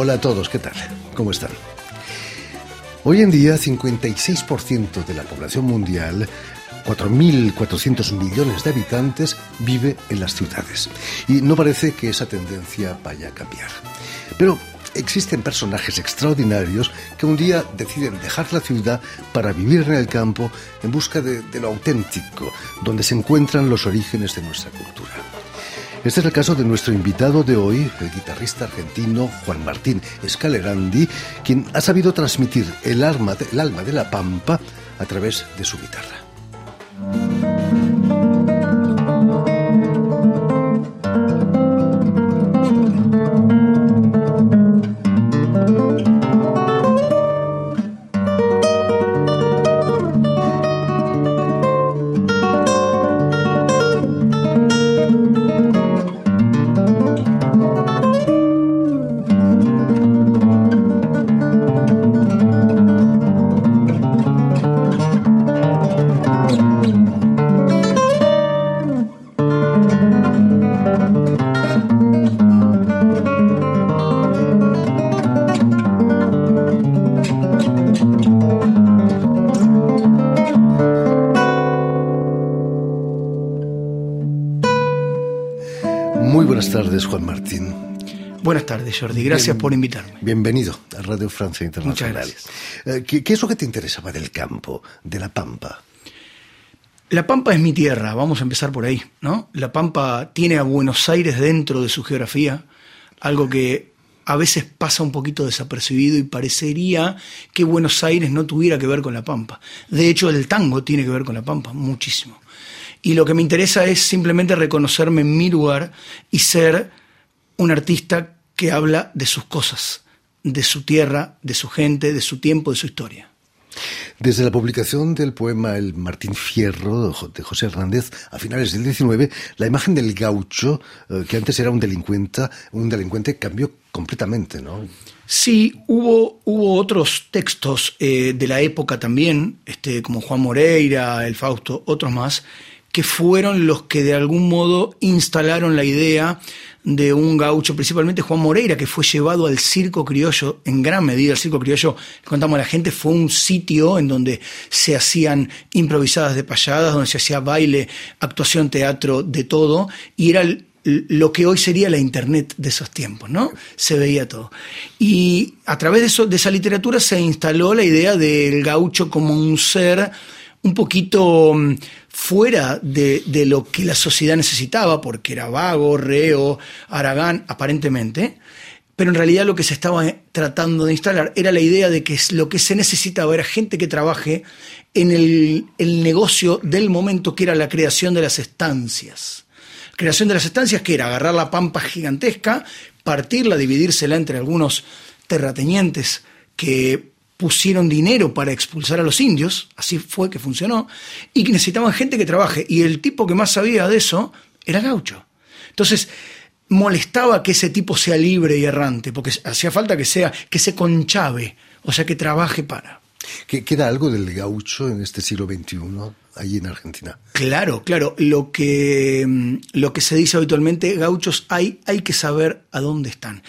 Hola a todos, ¿qué tal? ¿Cómo están? Hoy en día, 56% de la población mundial 4.400 millones de habitantes vive en las ciudades. Y no parece que esa tendencia vaya a cambiar. Pero existen personajes extraordinarios que un día deciden dejar la ciudad para vivir en el campo en busca de, lo auténtico, donde se encuentran los orígenes de nuestra cultura. Este es el caso de nuestro invitado de hoy, el guitarrista argentino Juan Martín Scalerandi, quien ha sabido transmitir el alma de la pampa a través de su guitarra. Tardes, Jordi. Gracias Bien- por invitarme. Bienvenido a Radio Francia Internacional. Muchas Eh, ¿qué, qué es lo que te interesaba del campo, de la pampa? La Pampa es mi tierra, vamos a empezar por ahí, ¿no? La Pampa tiene a Buenos Aires dentro de su geografía, algo que a veces pasa un poquito desapercibido y parecería que Buenos Aires no tuviera que ver con la Pampa. De hecho, el tango tiene que ver con la Pampa, muchísimo. Y lo que me interesa es simplemente reconocerme en mi lugar y ser un artista que habla de sus cosas, de su tierra, de su gente, de su tiempo, de su historia. Desde la publicación del poema El Martín Fierro de José Hernández a finales del 19, la imagen del gaucho, eh, que antes era un delincuente, un delincuente cambió completamente, ¿no? Sí, hubo, hubo otros textos eh, de la época también, este, como Juan Moreira, el Fausto, otros más, que fueron los que de algún modo instalaron la idea de un gaucho, principalmente Juan Moreira, que fue llevado al circo criollo, en gran medida el circo criollo, contamos a la gente, fue un sitio en donde se hacían improvisadas de payadas, donde se hacía baile, actuación, teatro, de todo, y era lo que hoy sería la internet de esos tiempos, ¿no? Se veía todo. Y a través de, eso, de esa literatura se instaló la idea del gaucho como un ser un poquito mm, fuera de, de lo que la sociedad necesitaba, porque era vago, reo, aragán, aparentemente, pero en realidad lo que se estaba eh, tratando de instalar era la idea de que lo que se necesitaba era gente que trabaje en el, el negocio del momento que era la creación de las estancias. Creación de las estancias que era agarrar la pampa gigantesca, partirla, dividírsela entre algunos terratenientes que pusieron dinero para expulsar a los indios, así fue que funcionó, y que necesitaban gente que trabaje. Y el tipo que más sabía de eso era Gaucho. Entonces, molestaba que ese tipo sea libre y errante, porque hacía falta que sea, que se conchave, o sea, que trabaje para. ¿Qué- ¿Queda algo del gaucho en este siglo XXI, allí en Argentina? Claro, claro. Lo que, mm, lo que se dice habitualmente, gauchos hay, hay que saber a dónde están.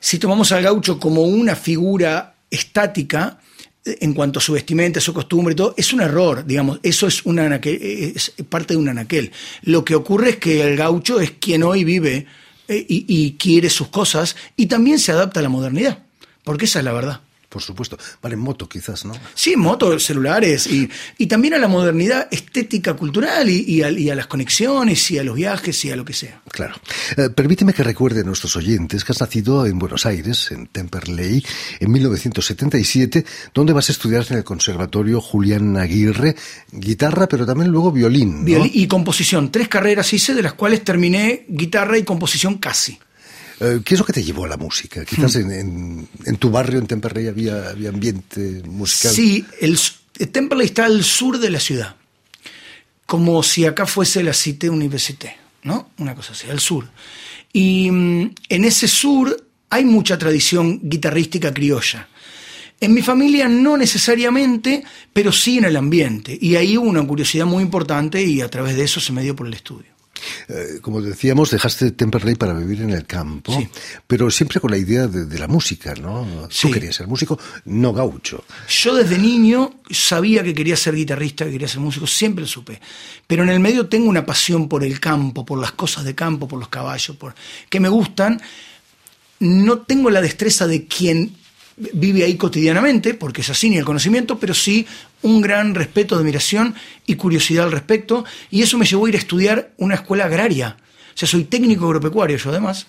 Si tomamos al gaucho como una figura estática, eh, en cuanto a su vestimenta, su costumbre y todo, es un error, digamos, eso es, un anaquel, es parte de un anaquel. Lo que ocurre es que el gaucho es quien hoy vive eh, y quiere sus cosas y también se adapta a la modernidad, porque esa es la verdad. Por supuesto. Vale, en moto quizás, ¿no? Sí, motos, celulares y, y también a la modernidad estética cultural y, y a, y a las conexiones y a los viajes y a lo que sea. Claro. Eh, permíteme que recuerde a nuestros oyentes que has nacido en Buenos Aires, en Temperley, en 1977, donde vas a estudiar en el Conservatorio Julián Aguirre, guitarra, pero también luego violín. ¿no? Violín y composición, tres carreras hice, de las cuales terminé guitarra y composición casi. Eh, ¿Qué es lo que te llevó a la música? Quizás en, en- en tu barrio, en Temperley, había, había ambiente musical. Sí, el, s- Temperley está al sur de la ciudad, como si acá fuese la Cité Université, ¿no? Una cosa así, al sur. Y mm, en ese sur hay mucha tradición guitarrística criolla. En mi familia no necesariamente, pero sí en el ambiente. Y ahí hubo una curiosidad muy importante y a través de eso se me dio por el estudio. Eh, como decíamos, dejaste Temperley para vivir en el campo, Sí. pero siempre con la idea de, de la música, ¿no? Sí. Tú querías ser músico, no gaucho. Yo desde niño sabía que quería ser guitarrista, que quería ser músico, siempre lo supe. Pero en el medio tengo una pasión por el campo, por las cosas de campo, por los caballos, por que me gustan. No tengo la destreza de quien vive ahí cotidianamente, porque es así ni el conocimiento, pero sí un gran respeto, admiración y curiosidad al respecto. Y eso me llevó a ir a estudiar una escuela agraria. O sea, soy técnico agropecuario yo además.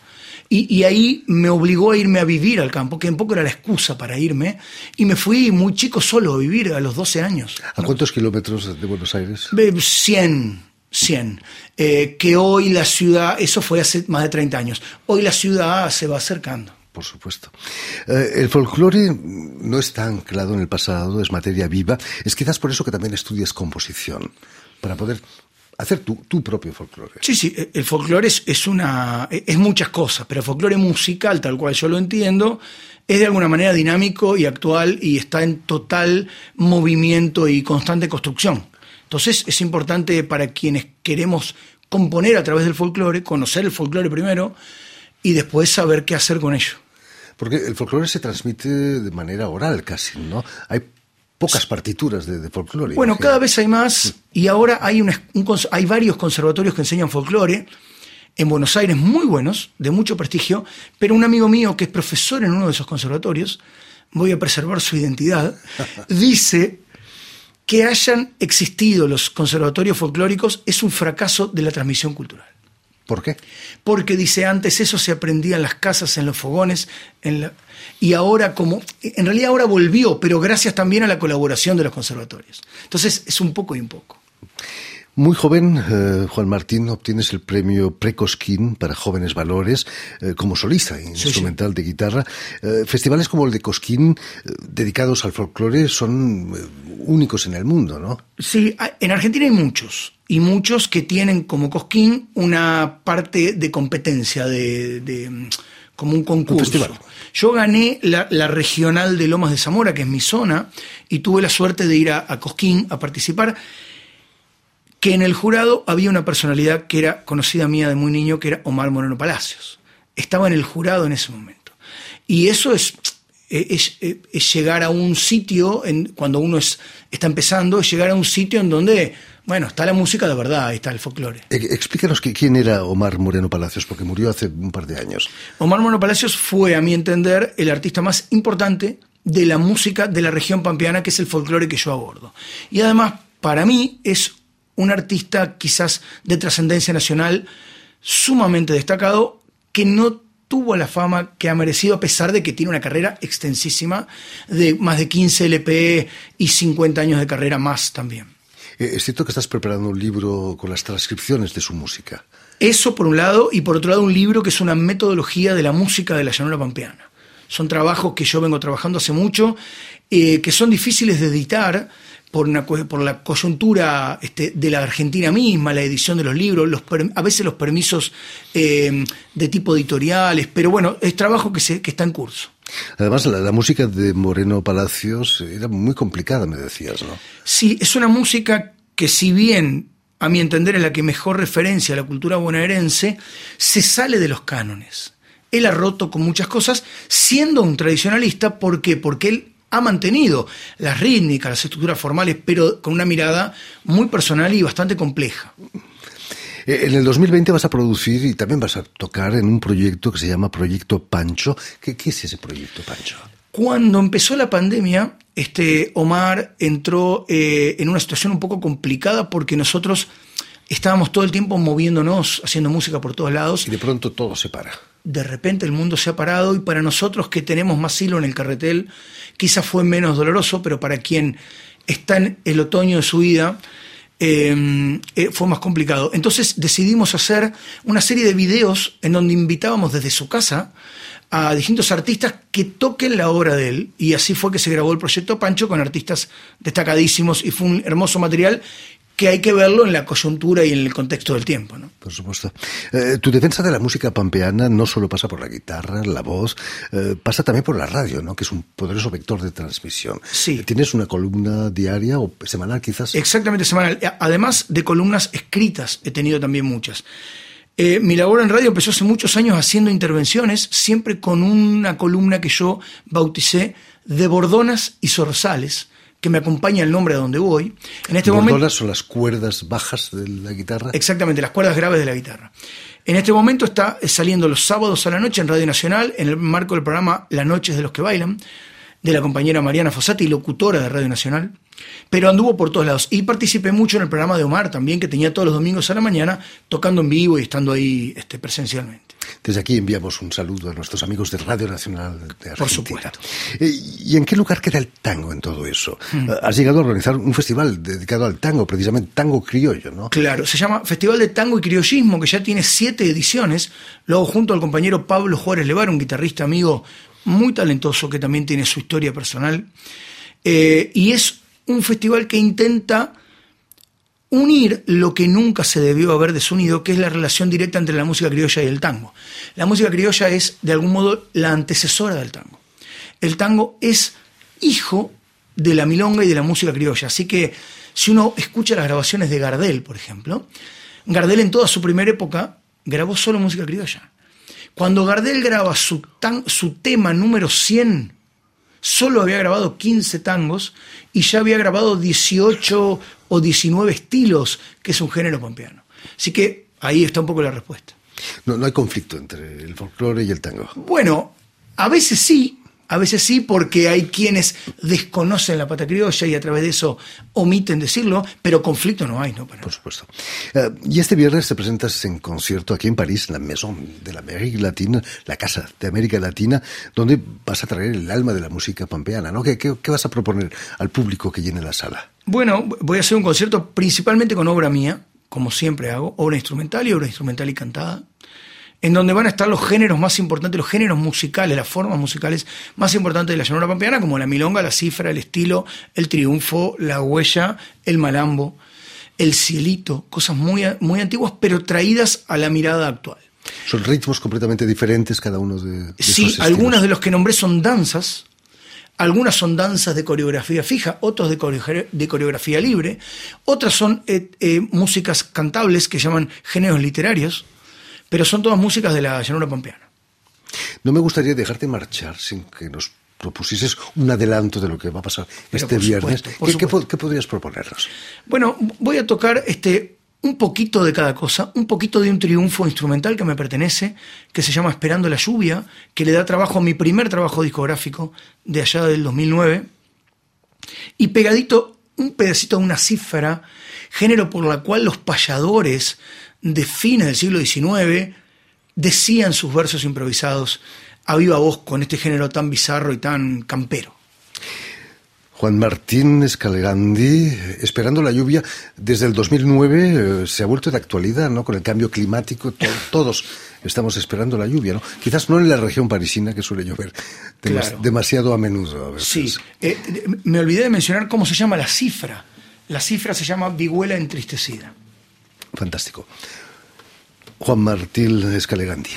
Y, y ahí me obligó a irme a vivir al campo, que un poco era la excusa para irme. Y me fui muy chico solo a vivir a los 12 años. ¿A cuántos kilómetros de Buenos Aires? Eh, 100, 100. Eh, que hoy la ciudad, eso fue hace más de 30 años, hoy la ciudad se va acercando. Por supuesto. Eh, el folclore no está anclado en el pasado, es materia viva. Es quizás por eso que también estudias composición, para poder hacer tu, tu propio folclore. Sí, sí, eh, el folclore es, es una es muchas cosas, pero el folclore musical, tal cual yo lo entiendo, es de alguna manera dinámico y actual y está en total movimiento y constante construcción. Entonces es importante para quienes queremos componer a través del folclore, conocer el folclore primero y después saber qué hacer con ello. Porque el folclore se transmite de manera oral casi, ¿no? Hay pocas partituras de, de folclore. Bueno, imagino. cada vez hay más y ahora hay, una- un hay varios conservatorios que enseñan folclore en Buenos Aires muy buenos, de mucho prestigio, pero un amigo mío que es profesor en uno de esos conservatorios, voy a preservar su identidad, dice que hayan existido los conservatorios folclóricos es un fracaso de la transmisión cultural. ¿Por qué? Porque dice antes eso se aprendía en las casas, en los fogones, en la- y ahora como, en realidad ahora volvió, pero gracias también a la colaboración de los conservatorios. Entonces es un poco y un poco. Muy joven, eh, Juan Martín, obtienes el premio Precosquín para jóvenes valores eh, como solista instrumental de guitarra. Eh, festivales como el de Cosquín, dedicados al folclore, son únicos en el mundo, ¿no? Sí, hay- en Argentina hay muchos, y muchos que tienen como Cosquín una parte de competencia, de, de, mm, como un concurso. Yo gané la, la regional de Lomas de Zamora, que es mi zona, y tuve la suerte de ir a, a Cosquín a participar, que en el jurado había una personalidad que era conocida mía de muy niño, que era Omar Moreno Palacios. Estaba en el jurado en ese momento. Y eso es, es, es- es llegar a un sitio, en, cuando uno es, está empezando, es llegar a un sitio en donde, bueno, está la música de verdad, ahí está el folclore. Eh, explícanos que- quién era Omar Moreno Palacios, porque murió hace un par de años. Omar Moreno Palacios fue, a mi entender, el artista más importante de la música de la región pampeana, que es el folclore que yo abordo. Y además, para mí, es un artista quizás de trascendencia nacional sumamente destacado, que no tuvo la fama que ha merecido, a pesar de que tiene una carrera extensísima de más de 15 LP y 50 años de carrera más también. Eh, es cierto que estás preparando un libro con las transcripciones de su música. Eso por un lado, y por otro lado un libro que es una metodología de la música de la llanura pampeana. Son trabajos que yo vengo trabajando hace mucho, eh, que son difíciles de editar por, una, cu- por la coyuntura este, de la Argentina misma, la edición de los libros, los a veces los permisos eh, de tipo editoriales, pero bueno, es trabajo que, se, que está en curso. Además, la, la música de Moreno Palacios era muy complicada, me decías, ¿no? Sí, es una música que si bien, a mi entender, es la que mejor referencia a la cultura bonaerense, se sale de los cánones. Él ha roto con muchas cosas, siendo un tradicionalista, ¿por qué? Porque él ha mantenido las rítmicas, las estructuras formales, pero con una mirada muy personal y bastante compleja. Eh, En el 2020 vas a producir y también vas a tocar en un proyecto que se llama Proyecto Pancho. ¿Qué, qué es ese Proyecto Pancho? Cuando empezó la pandemia, este, Omar entró eh, en una situación un poco complicada porque nosotros estábamos todo el tiempo moviéndonos, haciendo música por todos lados. Y de pronto todo se para. De repente el mundo se ha parado y para nosotros que tenemos más hilo en el carretel, quizás fue menos doloroso, pero para quien está en el otoño de su vida, eh, eh, fue más complicado. Entonces decidimos hacer una serie de videos en donde invitábamos desde su casa a distintos artistas que toquen la obra de él. Y así fue que se grabó el proyecto Pancho con artistas destacadísimos y fue un hermoso material que hay que verlo en la coyuntura y en el contexto del tiempo. ¿no? Por supuesto. Eh, tu defensa de la música pampeana no solo pasa por la guitarra, la voz, eh, pasa también por la radio, ¿no? que es un poderoso vector de transmisión. Sí. ¿Tienes una columna diaria o semanal quizás? Exactamente, semanal. Además de columnas escritas, he tenido también muchas. Eh, mi labor en radio empezó hace muchos años haciendo intervenciones, siempre con una columna que yo bauticé de bordonas y zorzales, que me acompaña el nombre a donde voy. En este momento son las cuerdas bajas de la guitarra. Exactamente, las cuerdas graves de la guitarra. En este momento está saliendo los sábados a la noche en Radio Nacional, en el marco del programa Las Noches de los que Bailan, de la compañera Mariana Fossati, locutora de Radio Nacional, pero anduvo por todos lados. Y participé mucho en el programa de Omar también, que tenía todos los domingos a la mañana, tocando en vivo y estando ahí este, presencialmente. Desde aquí enviamos un saludo a nuestros amigos de Radio Nacional de Argentina. Por supuesto. Eh, ¿Y en qué lugar queda el tango en todo eso? Hmm. Eh, has llegado a organizar un festival dedicado al tango, precisamente tango criollo, ¿no? Claro, se llama Festival de Tango y Criollismo, que ya tiene siete ediciones. Luego junto al compañero Pablo Juárez Levar, un guitarrista amigo muy talentoso que también tiene su historia personal. Eh, y es un festival que intenta unir lo que nunca se debió haber desunido, que es la relación directa entre la música criolla y el tango. La música criolla es, de algún modo, la antecesora del tango. El tango es hijo de la milonga y de la música criolla. Así que si uno escucha las grabaciones de Gardel, por ejemplo, Gardel en toda su primera época grabó solo música criolla. Cuando Gardel graba su, tema número 100, solo había grabado 15 tangos y ya había grabado 18 o 19 estilos, que es un género pampeano. Así que ahí está un poco la respuesta. No, no hay conflicto entre el folclore y el tango. Bueno, a veces sí, a veces sí, porque hay quienes desconocen la pata criolla y a través de eso omiten decirlo, pero conflicto no hay, ¿no? Por supuesto. Eh, y este viernes te presentas en concierto aquí en París, en la Maison de la América Latina, la Casa de América Latina, donde vas a traer el alma de la música pampeana, ¿no? ¿Qué, qué, qué vas a proponer al público que llene la sala? Bueno, voy a hacer un concierto principalmente con obra mía, como siempre hago, obra instrumental y obra instrumental y cantada en donde van a estar los géneros más importantes, los géneros musicales, las formas musicales más importantes de la llanura pampeana, como la milonga, la cifra, el estilo, el triunfo, la huella, el malambo, el cielito, cosas muy, muy antiguas, pero traídas a la mirada actual. Son ritmos completamente diferentes cada uno de, de Sí, algunos de los que nombré son danzas, algunas son danzas de coreografía fija, otros de, de coreografía libre, otras son eh, eh, músicas cantables que llaman géneros literarios, pero son todas músicas de la llanura pampeana. No me gustaría dejarte marchar sin que nos propusieses un adelanto de lo que va a pasar este viernes. ¿Qué, podrías proponernos? Bueno, voy a tocar este un poquito de cada cosa, un poquito de un triunfo instrumental que me pertenece, que se llama Esperando la lluvia, que le da trabajo a mi primer trabajo discográfico de allá del 2009, y pegadito un pedacito de una cifra, género por la cual los payadores de fines del siglo XIX decían sus versos improvisados a viva voz con este género tan bizarro y tan campero. Juan Martín Escalegandi, esperando la lluvia, desde el 2009 eh, se ha vuelto de actualidad, ¿no? Con el cambio climático, todos estamos esperando la lluvia, ¿no? Quizás no en la región parisina, que suele llover demasiado a menudo. Sí, eh, me olvidé de mencionar cómo se llama la cifra. La cifra se llama vihuela entristecida. Fantástico. Juan Martín Escalegandi.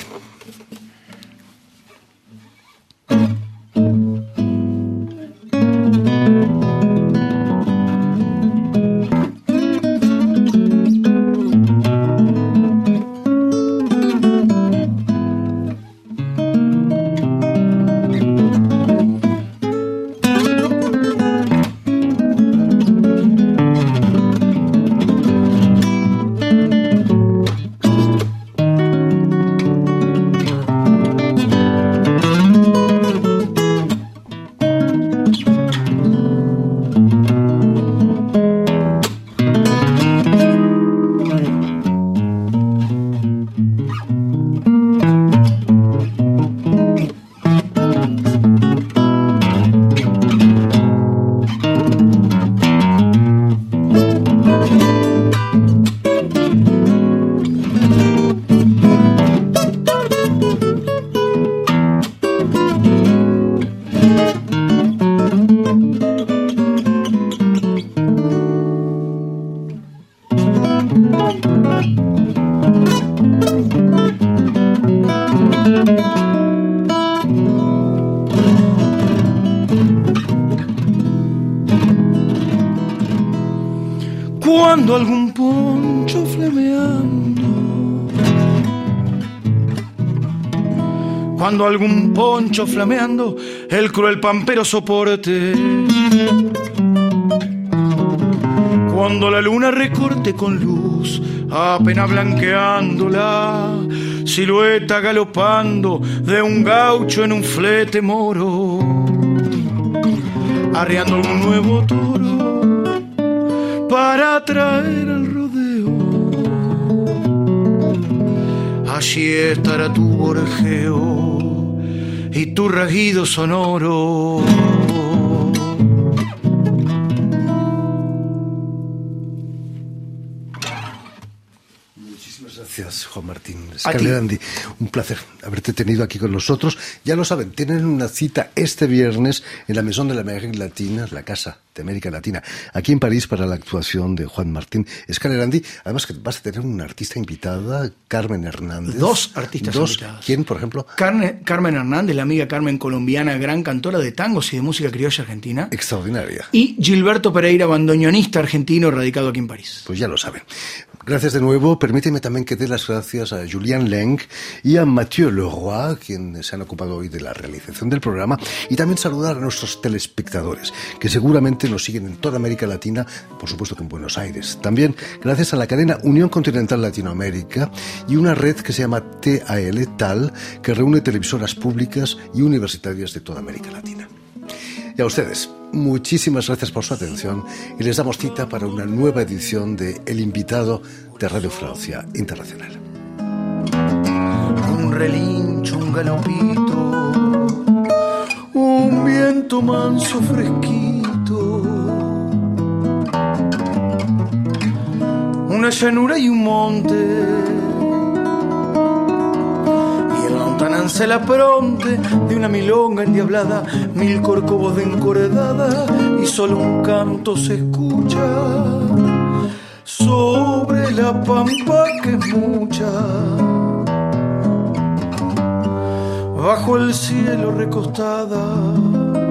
Cuando algún poncho flameando, el cruel pampero soporte. Cuando la luna recorte con luz, apenas blanqueando la silueta galopando de un gaucho en un flete moro, arreando un nuevo toro para traer al Allí estará tu borjeo y tu rajido sonoro. Gracias, Juan Martín Scalerandi. Un placer haberte tenido aquí con nosotros. Ya lo saben, tienen una cita este viernes en la Maison de la América Latina, la Casa de América Latina, aquí en París para la actuación de Juan Martín Scalerandi. Además que vas a tener una artista invitada, Carmen Hernández. Dos artistas Dos. invitadas. ¿Quién, por ejemplo? Carmen Hernández, la amiga Carmen colombiana, gran cantora de tangos y de música criolla argentina. Extraordinaria. Y Gilberto Pereira, bandoneonista argentino radicado aquí en París. Pues ya lo saben. Gracias de nuevo. Permíteme también que dé las gracias a Julien Leng y a Mathieu Leroy, quienes se han ocupado hoy de la realización del programa, y también saludar a nuestros telespectadores, que seguramente nos siguen en toda América Latina, por supuesto que en Buenos Aires. También gracias a la cadena Unión Continental Latinoamérica y una red que se llama TAL, TAL, que reúne televisoras públicas y universitarias de toda América Latina. Y a ustedes, muchísimas gracias por su atención y les damos cita para una nueva edición de El invitado de Radio Francia Internacional. Un relincho, un galopito, un viento manso fresquito, una llanura y un monte. En lontananza la pronte de una milonga endiablada, mil corcovos de encordada y solo un canto se escucha sobre la pampa que es mucha. Bajo el cielo recostada.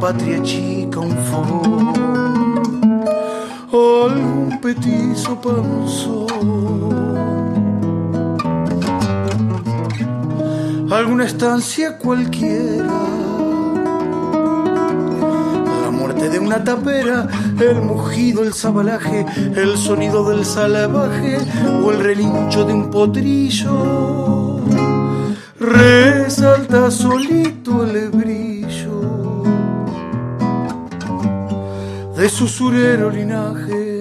Patria chica un fogón, algún petizo panzón. alguna estancia cualquiera. La muerte de una tapera, el mugido, el sabalaje, el sonido del salvaje o el relincho de un potrillo. Resalta solito el brillo surero linaje.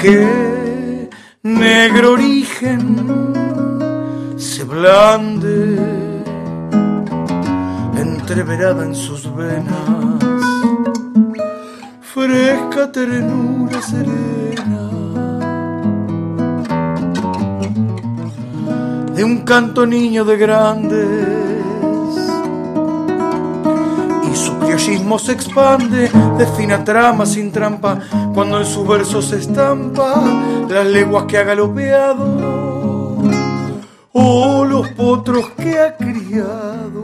que negro origen se blande entreverada en sus venas, de un canto niño de grandes. Y su criollismo se expande de fina trama sin trampa cuando en sus versos se estampa las leguas que ha galopeado. O los potros que ha criado.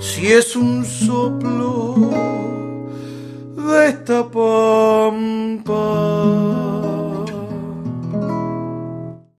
Si es un soplo de esta paz